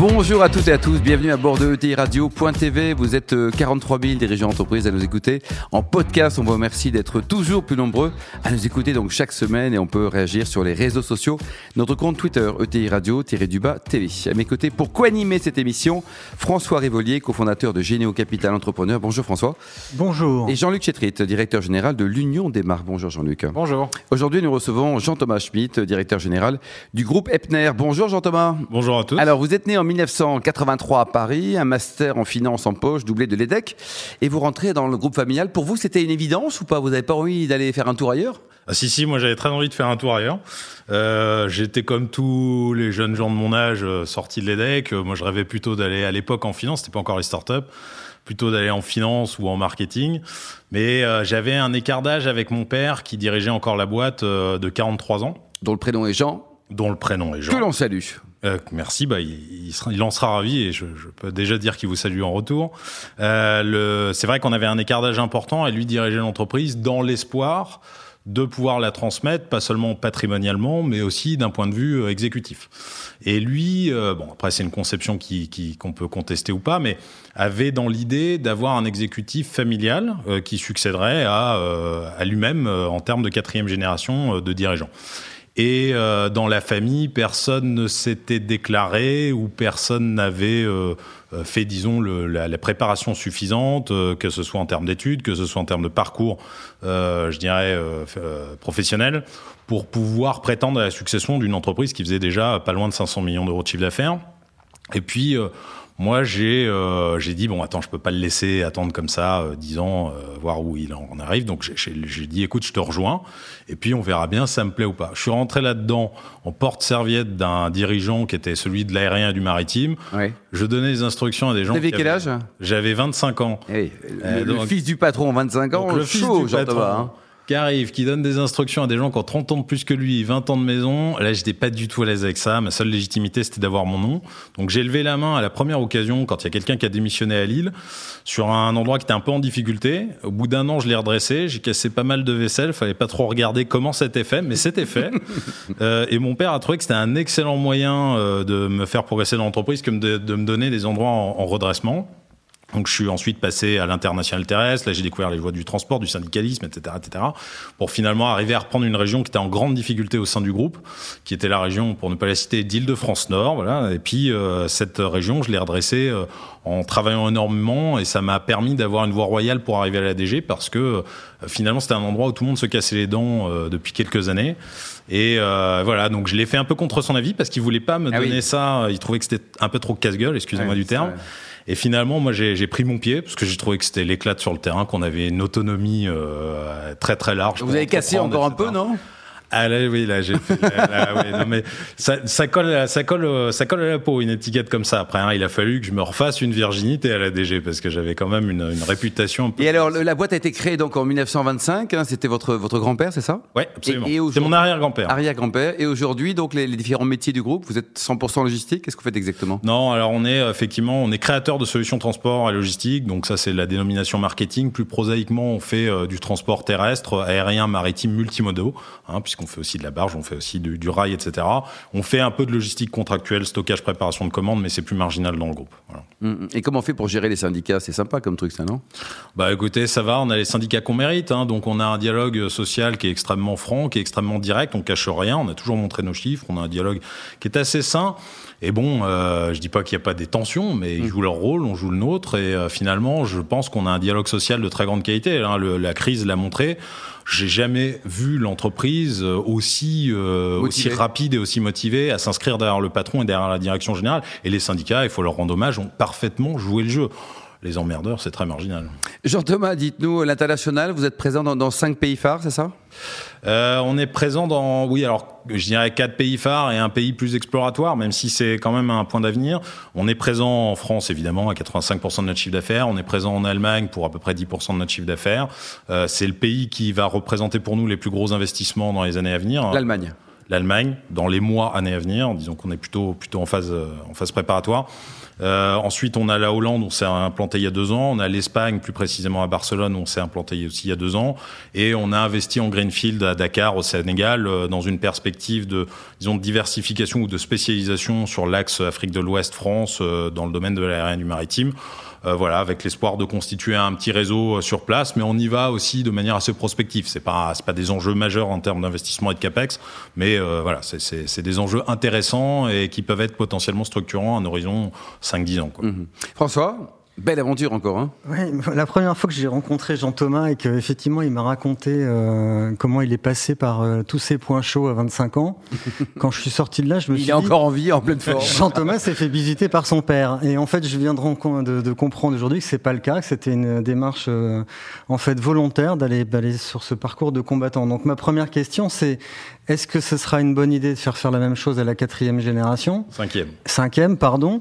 Bonjour à toutes et à tous, bienvenue à bord de ETI Radio.tv. Vous êtes 43 000 dirigeants d'entreprise à nous écouter en podcast. On vous remercie d'être toujours plus nombreux à nous écouter donc chaque semaine et on peut réagir sur les réseaux sociaux. Notre compte Twitter ETI Radio-du-bas TV. À mes côtés, pour co-animer cette émission, François Rivolier, cofondateur de Généo Capital Entrepreneur. Bonjour François. Bonjour. Et Jean-Luc Chetrit, directeur général de l'Union des marques. Bonjour Jean-Luc. Bonjour. Aujourd'hui, nous recevons Jean-Thomas Schmitt, directeur général du groupe Epner. Bonjour Jean-Thomas. Bonjour à tous. Alors, vous êtes né en 1983 à Paris, un master en finance en poche, doublé de l'EDEC, et vous rentrez dans le groupe familial. Pour vous, c'était une évidence ou pas? Vous n'avez pas envie d'aller faire un tour ailleurs? Ah, si, si, moi j'avais très envie de faire un tour ailleurs. Euh, J'étais comme tous les jeunes gens de mon âge euh, sortis de l'EDEC. Euh, moi je rêvais plutôt d'aller à l'époque en finance, c'était pas encore les startups, plutôt d'aller en finance ou en marketing. Mais euh, j'avais un écart d'âge avec mon père qui dirigeait encore la boîte euh, de 43 ans. Dont le prénom est Jean Dont le prénom est Jean. Que l'on salue. Euh, merci, bah, il, il, sera, il, en sera ravi et je, je, peux déjà dire qu'il vous salue en retour. Euh, c'est vrai qu'on avait un écart d'âge important et lui dirigeait l'entreprise dans l'espoir de pouvoir la transmettre, pas seulement patrimonialement, mais aussi d'un point de vue euh, exécutif. Et lui, euh, bon après c'est une conception qui qu'on peut contester ou pas, mais avait dans l'idée d'avoir un exécutif familial euh, qui succéderait à, euh, à lui-même euh, en termes de quatrième génération de dirigeants. Et euh, dans la famille, personne ne s'était déclaré ou personne n'avait euh, fait, disons, la, préparation suffisante, euh, que ce soit en termes d'études, que ce soit en termes de parcours, je dirais, professionnel, pour pouvoir prétendre à la succession d'une entreprise qui faisait déjà pas loin de 500 millions d'euros de chiffre d'affaires. Et puis moi, j'ai euh, j'ai dit bon, attends, je peux pas le laisser attendre comme ça euh, 10 ans, euh, voir où il en arrive. Donc j'ai dit écoute, je te rejoins et puis on verra bien, ça me plaît ou pas. Je suis rentré là-dedans en porte-serviette d'un dirigeant qui était celui de l'aérien et du maritime. Oui. Je donnais des instructions à des gens. Vous avez quel âge? J'avais 25 ans. Hey, le, donc, le, fils du patron, 25 ans, le chaud, fils du patron. Hein qui arrive, qui donne des instructions à des gens qui ont 30 ans de plus que lui, 20 ans de maison. Là, j'étais pas du tout à l'aise avec ça. Ma seule légitimité, c'était d'avoir mon nom. Donc, j'ai levé la main à la première occasion quand il y a quelqu'un qui a démissionné à Lille sur un endroit qui était un peu en difficulté. Au bout d'un an, je l'ai redressé. J'ai cassé pas mal de vaisselle. Fallait pas trop regarder comment c'était fait, mais c'était fait. euh, et mon père a trouvé que c'était un excellent moyen euh, de me faire progresser dans l'entreprise que de, de, me donner des endroits en, en redressement. Donc je suis ensuite passé à l'international terrestre, là j'ai découvert les voies du transport, du syndicalisme, etc., etc., pour finalement arriver à reprendre une région qui était en grande difficulté au sein du groupe, qui était la région, pour ne pas la citer, d'Île-de-France Nord, voilà. Et puis euh, cette région, je l'ai redressée euh, en travaillant énormément et ça m'a permis d'avoir une voie royale pour arriver à la DG parce que euh, finalement c'était un endroit où tout le monde se cassait les dents depuis quelques années. Et euh, voilà, donc je l'ai fait un peu contre son avis parce qu'il voulait pas me ah donner oui. ça. Il trouvait que c'était un peu trop casse-gueule, excusez-moi du terme. Et finalement, moi, j'ai pris mon pied parce que j'ai trouvé que c'était l'éclat sur le terrain, qu'on avait une autonomie euh, très très large. Vous avez cassé encore un peu, non? Ah là, oui, là, j'ai ouais, non, mais ça, ça colle, ça colle, ça colle à la peau une étiquette comme ça. Après, hein, il a fallu que je me refasse une virginité à la DG parce que j'avais quand même une, une réputation. Un peu Et alors, le- la boîte a été créée donc en 1925. hein, C'était votre votre grand-père, c'est ça? Ouais, absolument. Et- et C'est mon arrière-grand-père. Arrière-grand-père. Et aujourd'hui, donc les, les différents métiers du groupe, vous êtes 100% logistique? Qu'est-ce que vous faites exactement? Non, alors on est effectivement, on est créateur de solutions transport et logistique, donc ça c'est la dénomination marketing. Plus prosaïquement, on fait euh, du transport terrestre, aérien, maritime, multimodaux, hein, puisqu'on fait aussi de la barge, on fait aussi du, du rail, etc. On fait un peu de logistique contractuelle, stockage, préparation de commandes, mais c'est plus marginal dans le groupe. Voilà. Mm, Et comment on fait pour gérer les syndicats? C'est sympa comme truc, ça, non? Bah écoutez, ça va, on a les syndicats qu'on mérite, hein, donc on a un dialogue social qui est extrêmement franc, qui est extrêmement direct, on cache rien, on a toujours montré nos chiffres, on a un dialogue qui est assez sain. Et bon, euh, je dis pas qu'il n'y a pas des tensions, mais ils jouent leur rôle, on joue le nôtre, et euh, finalement, je pense qu'on a un dialogue social de très grande qualité. Hein, le, la crise l'a montré. J'ai jamais vu l'entreprise euh, aussi euh, aussi rapide et aussi motivée à s'inscrire derrière le patron et derrière la direction générale. Et les syndicats, il faut leur rendre hommage, ont parfaitement joué le jeu. Les emmerdeurs, c'est très marginal. Jean-Thomas, dites-nous, l'international, vous êtes présent dans, dans cinq pays phares, c'est ça? Euh, on est présent dans, oui, alors je dirais quatre pays phares et un pays plus exploratoire, même si c'est quand même un point d'avenir. On est présent en France, évidemment, à 85% de notre chiffre d'affaires. On est présent en Allemagne pour à peu près 10% de notre chiffre d'affaires. Euh, c'est le pays qui va représenter pour nous les plus gros investissements dans les années à venir. L'Allemagne. l'Allemagne dans les mois, années à venir. Disons qu'on est plutôt plutôt en phase en phase préparatoire. Euh, ensuite, on a la Hollande, on s'est implanté il y a deux ans. On a l'Espagne, plus précisément à Barcelone, on s'est implanté aussi il y a deux ans. Et on a investi en greenfield à Dakar, au Sénégal, euh, dans une perspective de, disons, de diversification ou de spécialisation sur l'axe Afrique de l'Ouest, France, euh, dans le domaine de l'aérien du maritime. Euh, voilà, avec l'espoir de constituer un petit réseau euh, sur place, mais on y va aussi de manière assez prospective. C'est pas c'est pas des enjeux majeurs en termes d'investissement et de capex, mais euh, voilà, c'est des enjeux intéressants et qui peuvent être potentiellement structurants à un horizon 5-10 ans. Quoi. Mmh. François, Belle aventure encore. Hein oui, la première fois que j'ai rencontré Jean Thomas et qu'effectivement il m'a raconté euh, comment il est passé par euh, tous ces points chauds à 25 ans, quand je suis sorti de là, je me il suis dit... Il est encore en vie, en pleine forme. Jean Thomas s'est fait visiter par son père. Et en fait, je viens de, de, de comprendre aujourd'hui que c'est pas le cas, que c'était une démarche euh, en fait volontaire d'aller sur ce parcours de combattant. Donc ma première question, c'est est-ce que ce sera une bonne idée de faire faire la même chose à la quatrième génération? Cinquième. Cinquième, pardon.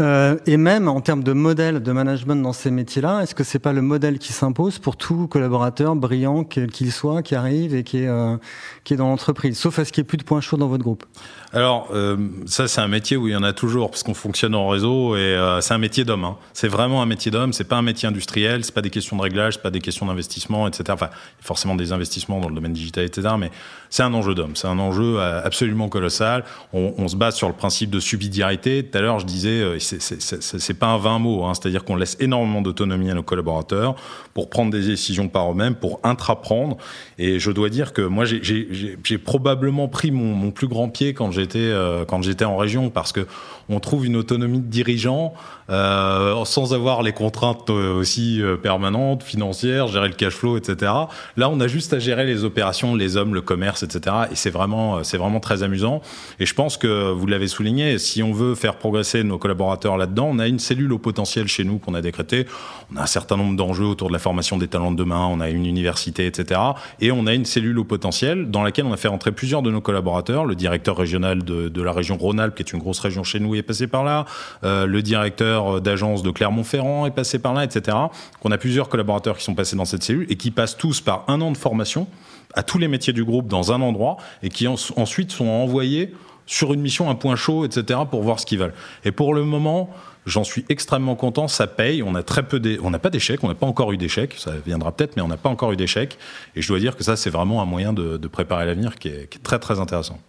Euh, et même en termes de modèle de management dans ces métiers-là, est-ce que c'est pas le modèle qui s'impose pour tout collaborateur brillant qu'il soit, qui arrive et qui est, euh, qui est dans l'entreprise Sauf à ce qu'il n'y ait plus de points chauds dans votre groupe? Alors euh, ça c'est un métier où il y en a toujours parce qu'on fonctionne en réseau et euh, c'est un métier d'homme. Hein. C'est vraiment un métier d'homme. C'est pas un métier industriel. C'est pas des questions de réglage. C'est pas des questions d'investissement, etc. Enfin forcément des investissements dans le domaine digital, etc. Mais c'est un enjeu d'homme. C'est un enjeu absolument colossal. On, se base sur le principe de subsidiarité. Tout à l'heure je disais c'est pas un vain mot. Hein. C'est-à-dire qu'on laisse énormément d'autonomie à nos collaborateurs pour prendre des décisions par eux-mêmes, pour intraprendre. Et je dois dire que moi j'ai probablement pris mon, plus grand pied quand j'étais euh, quand j'étais en région parce que on trouve une autonomie de dirigeant euh, sans avoir les contraintes euh, aussi euh, permanentes, financières, gérer le cash flow, etc. Là, on a juste à gérer les opérations, les hommes, le commerce, etc. Et c'est vraiment, c'est vraiment très amusant. Et je pense que vous l'avez souligné, si on veut faire progresser nos collaborateurs là-dedans, on a une cellule au potentiel chez nous qu'on a décrété. On a un certain nombre d'enjeux autour de la formation des talents de demain. On a une université, etc. Et on a une cellule au potentiel dans laquelle on a fait rentrer plusieurs de nos collaborateurs, le directeur régional de la région Rhône-Alpes, qui est une grosse région chez nous est passé par là, euh, le directeur d'agence de Clermont-Ferrand est passé par là, etc. On a plusieurs collaborateurs qui sont passés dans cette cellule et qui passent tous par un an de formation à tous les métiers du groupe dans un endroit et qui ensuite sont envoyés sur une mission, un point chaud, etc. pour voir ce qu'ils veulent. Et pour le moment, J'en suis extrêmement content, ça paye. On a très peu, on n'a pas d'échecs, on n'a pas encore eu d'échecs. Ça viendra peut-être, mais on n'a pas encore eu d'échecs. Et je dois dire que ça, c'est vraiment un moyen de, préparer l'avenir qui qui est très très intéressant.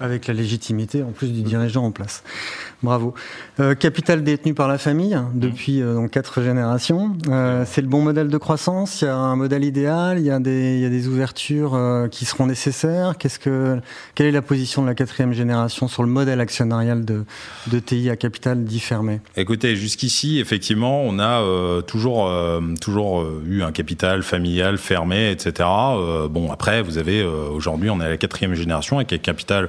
Avec la légitimité en plus du dirigeant en place. Bravo. Euh, capital détenu par la famille depuis euh, quatre générations. Euh, c'est le bon modèle de croissance. Il y a un modèle idéal. Il y a des, ouvertures qui seront nécessaires. Qu'est-ce que, quelle est la position de la quatrième génération sur le modèle actionnarial de, TI à capital dit fermé Écoutez, jusqu'ici, effectivement, on a toujours, toujours eu un capital familial fermé, etc. bon, après, vous avez aujourd'hui, on est à la quatrième génération avec un capital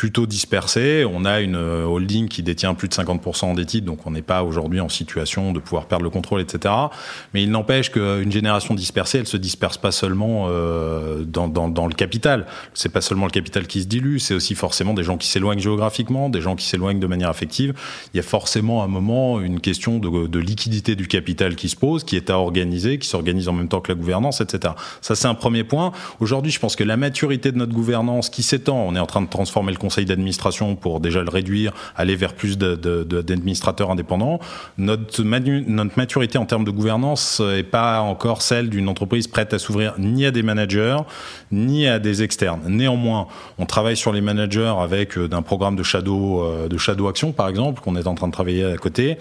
plutôt dispersé. On a une euh, holding qui détient plus de 50% des titres, donc on n'est pas aujourd'hui en situation de pouvoir perdre le contrôle, etc. Mais il n'empêche qu'une génération dispersée, elle se disperse pas seulement euh, dans, le capital. C'est pas seulement le capital qui se dilue, c'est aussi forcément des gens qui s'éloignent géographiquement, des gens qui s'éloignent de manière affective. Il y a forcément à un moment une question de, de liquidité du capital qui se pose, qui est à organiser, qui s'organise en même temps que la gouvernance, etc. Ça, c'est un premier point. Aujourd'hui, je pense que la maturité de notre gouvernance qui s'étend, on est en train de transformer le conseil d'administration pour déjà le réduire, aller vers plus d'administrateurs indépendants. Notre, notre maturité en termes de gouvernance n'est pas encore celle d'une entreprise prête à s'ouvrir ni à des managers, ni à des externes. Néanmoins, on travaille sur les managers avec euh, d'un programme de shadow, euh, de shadow action, par exemple, qu'on est en train de travailler à côté.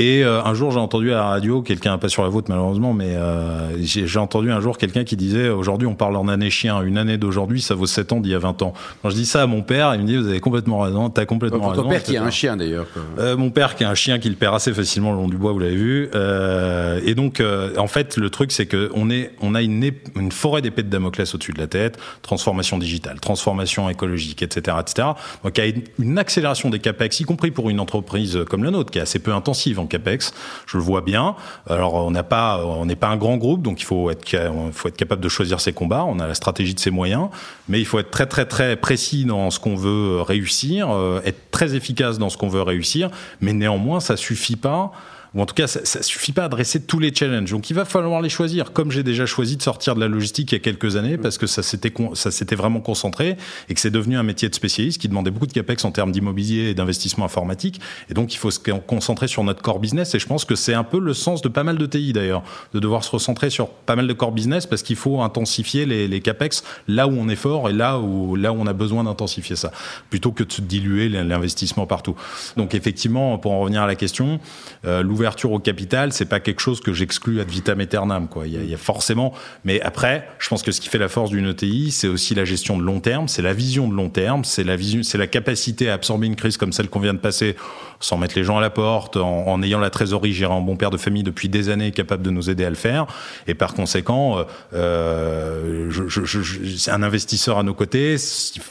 Et euh, un jour, j'ai entendu à la radio, quelqu'un, pas sur la vôtre malheureusement, mais euh, j'ai entendu un jour quelqu'un qui disait aujourd'hui, on parle en année chien. Une année d'aujourd'hui, ça vaut 7 ans d'il y a 20 ans. Quand je dis ça à mon père, il me dit vous avez complètement raison, t'as complètement raison. Ton père qui a un chien d'ailleurs. Euh, mon père qui a un chien qui le perd assez facilement le long du bois, vous l'avez vu. Euh, et donc, euh, en fait, le truc, c'est que on est, on a une, une forêt d'épées de Damoclès au-dessus de la tête. Transformation digitale, transformation écologique, etc., etc. Donc, il y a une accélération des capex, y compris pour une entreprise comme la nôtre, qui est assez peu intensive capex. Je le vois bien. Alors on n'a pas, on n'est pas un grand groupe, donc il faut être, faut être capable de choisir ses combats. On a la stratégie de ses moyens, mais il faut être très très très précis dans ce qu'on veut réussir, euh, être très efficace dans ce qu'on veut réussir. Mais néanmoins, ça suffit pas ou en tout cas, ça, ça suffit pas à adresser tous les challenges. Donc, il va falloir les choisir. Comme j'ai déjà choisi de sortir de la logistique il y a quelques années, parce que ça s'était ça s'était vraiment concentré et que c'est devenu un métier de spécialiste qui demandait beaucoup de capex en termes d'immobilier et d'investissement informatique. Et donc, il faut se concentrer sur notre core business. Et je pense que c'est un peu le sens de pas mal de TI d'ailleurs, de devoir se recentrer sur pas mal de core business parce qu'il faut intensifier les, les capex là où on est fort et là où là où on a besoin d'intensifier ça, plutôt que de se diluer l'investissement partout. Donc effectivement, pour en revenir à la question, euh, l'ouverture au capital, c'est pas quelque chose que j'exclus ad vitam aeternam. Quoi. Il, y a, il y a forcément, mais après, je pense que ce qui fait la force d'une ETI, c'est aussi la gestion de long terme, c'est la vision de long terme, c'est la vision, c'est la capacité à absorber une crise comme celle qu'on vient de passer sans mettre les gens à la porte, en, en ayant la trésorerie gérée en bon père de famille depuis des années, capable de nous aider à le faire. Et par conséquent, euh, euh je, je, je, un investisseur à nos côtés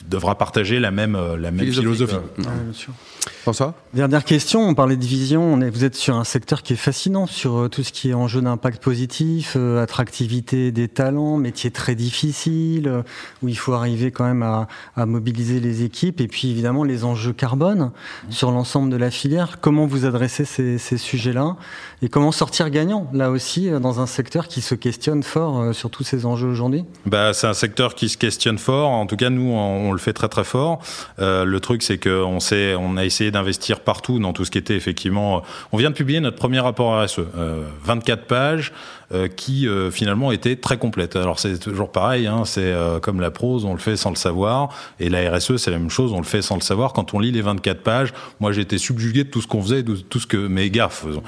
devra partager la même, euh, la même philosophie. Ouais, bien sûr. François Dernière question, on parlait de vision, on est, vous êtes sur un secteur qui est fascinant sur euh, tout ce qui est enjeu d'impact positif, euh, attractivité des talents, métier très difficile, euh, où il faut arriver quand même à, à, mobiliser les équipes, et puis évidemment les enjeux carbone mmh. sur l'ensemble de la filière. Comment vous adressez ces, ces sujets-là et comment sortir gagnant, là aussi, dans un secteur qui se questionne fort sur tous ces enjeux aujourd'hui? Bah, C'est un secteur qui se questionne fort, en tout cas nous on, on le fait très très fort. Euh, le truc c'est qu'on on a essayé d'investir partout dans tout ce qui était effectivement. On vient de publier notre premier rapport RSE, euh, 24 pages. Euh, qui euh, finalement était très complète. Alors c'est toujours pareil, hein, c'est euh, comme la prose, on le fait sans le savoir, et la RSE c'est la même chose, on le fait sans le savoir. Quand on lit les 24 pages, moi j'étais subjugué de tout ce qu'on faisait, de tout ce que mes gars font.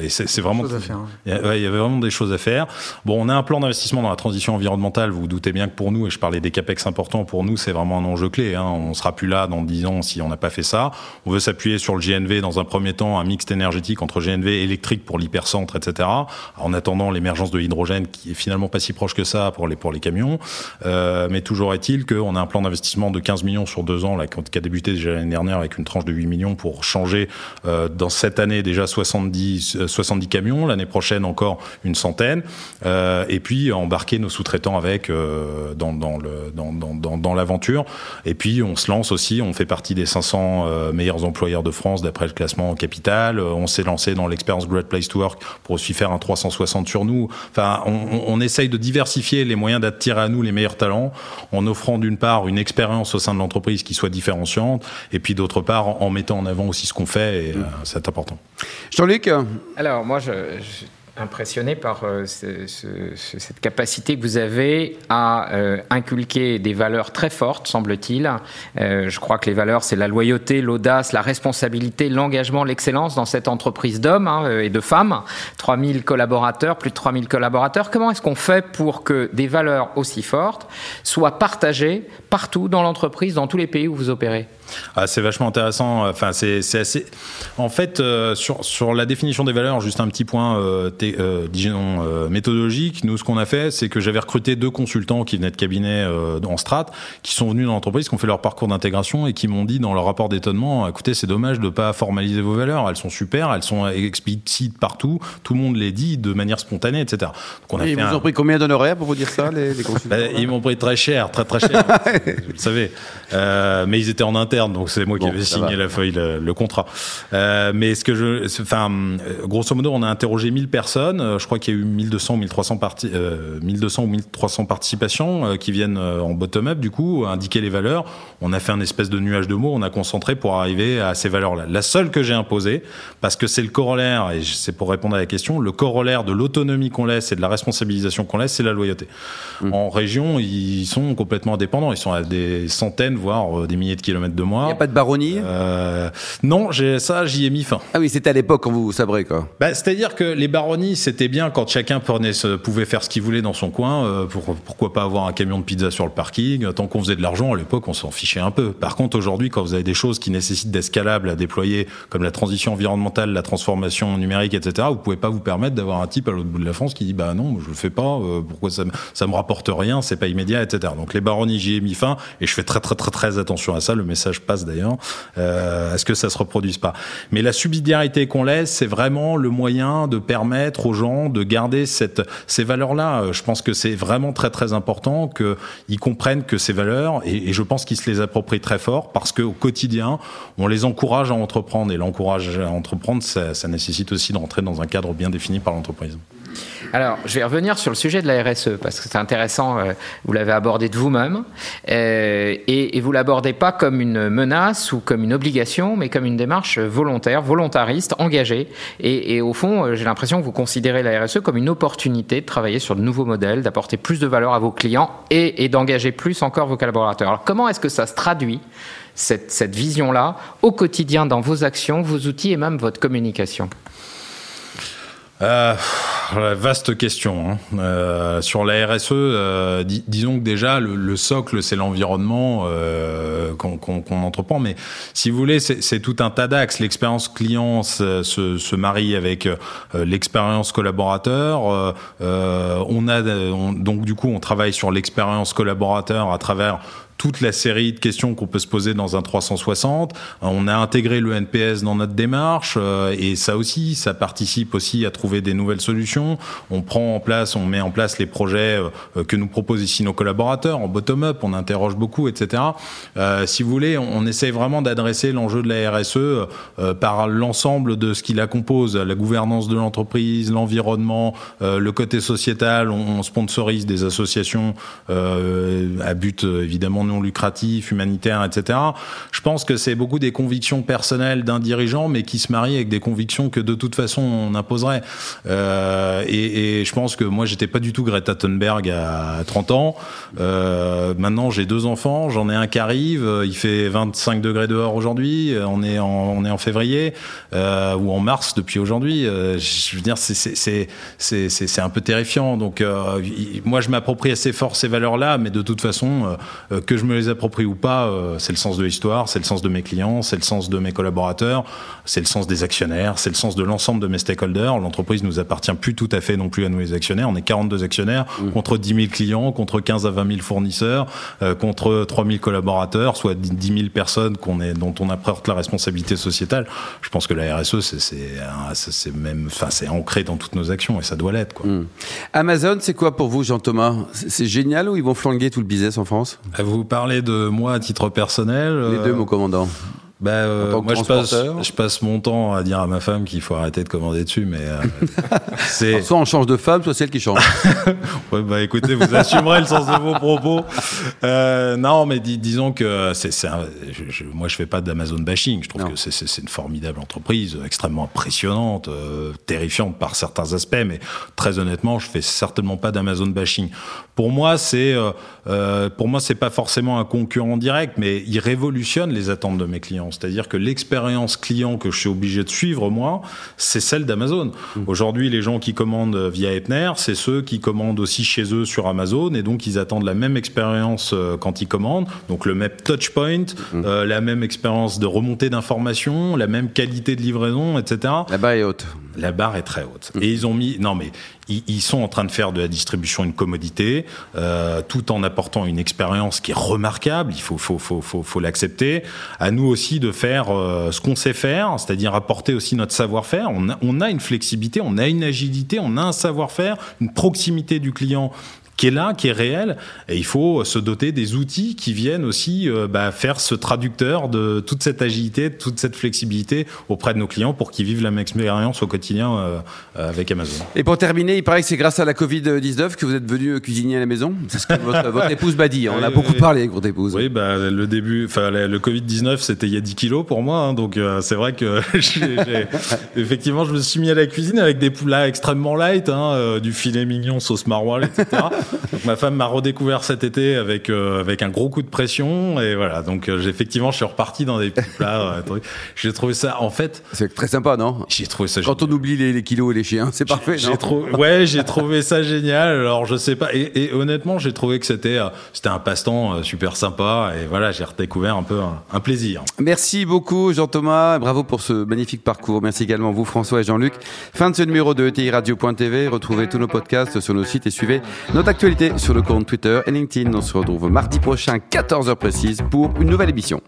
Et c'est vraiment, hein. il, y il avait vraiment des choses à faire. Bon, on a un plan d'investissement dans la transition environnementale. Vous vous doutez bien que pour nous, et je parlais des capex importants, pour nous c'est vraiment un enjeu clé. Hein. On sera plus là dans 10 ans si on n'a pas fait ça. On veut s'appuyer sur le GNV dans un premier temps, un mixte énergétique entre GNV électrique pour l'hypercentre, etc. En attendant l'émergence de l'hydrogène qui est finalement pas si proche que ça pour les pour les camions. Euh, mais toujours est-il qu'on a un plan d'investissement de 15 millions sur deux ans là, qui a débuté déjà l'année dernière avec une tranche de 8 millions pour changer euh, dans cette année déjà 70 70 euh, camions, l'année prochaine encore une centaine, et puis embarquer nos sous-traitants avec dans, dans le dans, dans, dans l'aventure. Et puis on se lance aussi, on fait partie des 500 euh, meilleurs employeurs de France d'après le classement Capital. On s'est lancé dans l'expérience Great Place to Work pour aussi faire un 360 sur nous. Enfin, on, on essaye de diversifier les moyens d'attirer à nous les meilleurs talents en offrant d'une part une expérience au sein de l'entreprise qui soit différenciante et puis d'autre part en, mettant en avant aussi ce qu'on fait et mmh. euh, c'est important. Jean-Luc? Alors moi, je, je impressionné par euh, ce, ce, cette capacité que vous avez à euh, inculquer des valeurs très fortes, semble-t-il. Euh, je crois que les valeurs, c'est la loyauté, l'audace, la responsabilité, l'engagement, l'excellence dans cette entreprise d'hommes hein, et de femmes. 3000 collaborateurs, plus de 3000 collaborateurs. Comment est-ce qu'on fait pour que des valeurs aussi fortes soient partagées partout dans l'entreprise, dans tous les pays où vous opérez? Ah, c'est vachement intéressant. Enfin, c'est assez. En fait, euh, sur sur la définition des valeurs, juste un petit point, euh, euh, disons euh, méthodologique. Nous, ce qu'on a fait, c'est que j'avais recruté deux consultants qui venaient de cabinet euh, en strat, qui sont venus dans l'entreprise, qui ont fait leur parcours d'intégration et qui m'ont dit dans leur rapport d'étonnement, écoutez, c'est dommage de pas formaliser vos valeurs. Elles sont super, elles sont explicites partout. Tout le monde les dit de manière spontanée, etc. Donc, on a et fait ils vous un... ont pris combien d'honoraires pour vous dire ça, les, les consultants? Bah, Ils m'ont pris très cher, très très cher. vous le savez. mais ils étaient en interne donc c'est moi bon, qui avais signé la feuille, le, le contrat. Euh, mais ce que je, enfin, grosso modo, on a interrogé 1000 personnes. Je crois qu'il y a eu 1200 ou 1300 parti, euh, 1200 ou 1300 participations euh, qui viennent euh, en bottom-up, du coup, indiquer les valeurs. On a fait un espèce de nuage de mots, on a concentré pour arriver à ces valeurs-là. La seule que j'ai imposée, parce que c'est le corollaire, et c'est pour répondre à la question, le corollaire de l'autonomie qu'on laisse et de la responsabilisation qu'on laisse, c'est la loyauté. Mmh. En région, ils sont complètement indépendants. Ils sont à des centaines, voire des milliers de kilomètres de moi. Il n'y a pas de baronnie? Euh, Non, ça, j'y ai mis fin. Ah oui, c'était à l'époque quand vous sabrez, quoi. Bah, C'est-à-dire que les baronnies, c'était bien quand chacun prenait, pouvait faire ce qu'il voulait dans son coin. Euh, pour, pourquoi pas avoir un camion de pizza sur le parking Tant qu'on faisait de l'argent, à l'époque, on s'en fichait un peu. Par contre, aujourd'hui, quand vous avez des choses qui nécessitent d'escalable à déployer, comme la transition environnementale, la transformation numérique, etc., vous pouvez pas vous permettre d'avoir un type à l'autre bout de la France qui dit bah non, je le fais pas. Euh, pourquoi ça, ça me rapporte rien C'est pas immédiat, etc. Donc les baronnies, j'y ai mis fin et je fais très très très très attention à ça. Le message passe d'ailleurs, euh, à ce que ça se reproduise pas. Mais la subsidiarité qu'on laisse, c'est vraiment le moyen de permettre aux gens de garder cette, ces valeurs-là. Je pense que c'est vraiment très très important qu'ils comprennent que ces valeurs, et, je pense qu'ils se les approprient très fort, parce qu'au quotidien, on les encourage à entreprendre, et l'encourage à entreprendre, ça, ça nécessite aussi de rentrer dans un cadre bien défini par l'entreprise. Alors, je vais revenir sur le sujet de la RSE parce que c'est intéressant. Euh, vous l'avez abordé de vous-même euh, et, et, vous l'abordez pas comme une menace ou comme une obligation, mais comme une démarche volontaire, volontariste, engagée. Et, au fond, euh, j'ai l'impression que vous considérez la RSE comme une opportunité de travailler sur de nouveaux modèles, d'apporter plus de valeur à vos clients et, d'engager plus encore vos collaborateurs. Alors, comment est-ce que ça se traduit cette, cette vision-là au quotidien dans vos actions, vos outils et même votre communication? Euh, vaste question. Hein. Euh, sur la RSE, euh, dis, disons que déjà le, le socle, c'est l'environnement euh, qu'on qu entreprend. Mais si vous voulez, c'est tout un tas d'axes. L'expérience client se, se, se, marie avec euh, l'expérience collaborateur. Euh, on a on, donc du coup, on travaille sur l'expérience collaborateur à travers toute la série de questions qu'on peut se poser dans un 360. On a intégré le NPS dans notre démarche euh, et ça aussi, ça participe aussi à trouver des nouvelles solutions. On prend en place, on met en place les projets euh, que nous proposent ici nos collaborateurs en bottom-up. On interroge beaucoup, etc. Euh, si vous voulez, on, essaye vraiment d'adresser l'enjeu de la RSE euh, par l'ensemble de ce qui la compose, la gouvernance de l'entreprise, l'environnement, euh, le côté sociétal. On, on, sponsorise des associations à but évidemment non lucratif, humanitaire, etc. Je pense que c'est beaucoup des convictions personnelles d'un dirigeant, mais qui se marient avec des convictions que de toute façon on imposerait. Euh, et, je pense que moi j'étais pas du tout Greta Thunberg à 30 ans. Euh, maintenant j'ai deux enfants, j'en ai un qui arrive, il fait 25 degrés dehors aujourd'hui, on est en, février euh, ou en mars depuis aujourd'hui. Je veux dire c'est c'est un peu terrifiant. Donc moi je m'approprie assez fort ces valeurs-là, mais de toute façon que je me les approprie ou pas, euh, c'est le sens de l'histoire, c'est le sens de mes clients, c'est le sens de mes collaborateurs, c'est le sens des actionnaires, c'est le sens de l'ensemble de mes stakeholders. L'entreprise nous appartient plus tout à fait non plus à nous les actionnaires. On est 42 actionnaires mmh. contre 10 000 clients, contre 15 à 20 000 fournisseurs, euh, contre 3 000 collaborateurs, soit 10 000 personnes qu'on est, dont on apporte la responsabilité sociétale. Je pense que la RSE, c'est même, enfin, c'est ancré dans toutes nos actions et ça doit l'être. Mmh. Amazon, c'est quoi pour vous, Jean-Thomas? C'est génial ou ils vont flanguer tout le business en France? Vous parlez de moi à titre personnel Les deux, mon commandant. Bah, euh, moi, je passe, je passe mon temps à dire à ma femme qu'il faut arrêter de commander dessus, mais euh, c'est soit on change de femme, soit celle qui change. ouais, bah écoutez, vous assumerez le sens de vos propos. Euh, non, mais dis, disons que c'est, moi, je fais pas d'Amazon bashing. Je trouve non. que c'est une formidable entreprise, extrêmement impressionnante, euh, terrifiante par certains aspects, mais très honnêtement, je fais certainement pas d'Amazon bashing. Pour moi, c'est, euh, pour moi, c'est pas forcément un concurrent direct, mais il révolutionne les attentes de mes clients. C'est-à-dire que l'expérience client que je suis obligé de suivre, moi, c'est celle d'Amazon. Mmh. Aujourd'hui, les gens qui commandent via Epner, c'est ceux qui commandent aussi chez eux sur Amazon, et donc ils attendent la même expérience euh, quand ils commandent, donc le même touchpoint, mmh. euh, la même expérience de remontée d'informations, la même qualité de livraison, etc. La barre est haute. La barre est très haute. Mmh. Et ils ont mis, non mais ils, ils, sont en train de faire de la distribution une commodité, euh, tout en apportant une expérience qui est remarquable. Il faut, faut, faut, faut, faut l'accepter. À nous aussi de faire euh, ce qu'on sait faire, c'est-à-dire apporter aussi notre savoir-faire. On a, on a une flexibilité, on a une agilité, on a un savoir-faire, une proximité du client qui est là, qui est réel, et il faut se doter des outils qui viennent aussi euh, bah, faire ce traducteur de toute cette agilité, de toute cette flexibilité auprès de nos clients pour qu'ils vivent la même expérience au quotidien euh, avec Amazon. Et pour terminer, il paraît que c'est grâce à la Covid-19 que vous êtes venu cuisiner à la maison. C'est ce que votre, votre épouse m'a dit. On a beaucoup parlé avec votre épouse. Oui, bah, le début, enfin le Covid-19, c'était il y a 10 kilos pour moi, hein, donc euh, c'est vrai que effectivement, je me suis mis à la cuisine avec des plats extrêmement light, hein, euh, du filet mignon, sauce maroilles, etc. Donc ma femme m'a redécouvert cet été avec euh, avec un gros coup de pression et voilà. Donc euh, effectivement, je suis reparti dans des petits plats. euh, j'ai trouvé ça en fait. C'est très sympa, non? J'ai trouvé ça. Quand génial. on oublie les, les, kilos et les chiens, c'est parfait. J'ai trouvé. Ouais, j'ai trouvé ça génial. Alors je sais pas. Et, et honnêtement, j'ai trouvé que c'était euh, c'était un passe-temps super sympa et voilà, j'ai redécouvert un peu un, un plaisir. Merci beaucoup Jean-Thomas. Bravo pour ce magnifique parcours. Merci également vous François et Jean-Luc. Fin de ce numéro de ETI Radio.tv. Retrouvez tous nos podcasts sur nos sites et suivez notre l'actualité sur le compte Twitter et LinkedIn. On se retrouve mardi prochain, 14h précise, pour une nouvelle émission.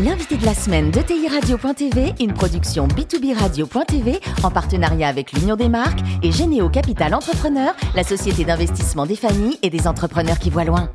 L'invité de la semaine de TIRadio.tv, une production B2B Radio.tv en partenariat avec l'Union des marques et Généo Capital Entrepreneur, la société d'investissement des familles et des entrepreneurs qui voient loin.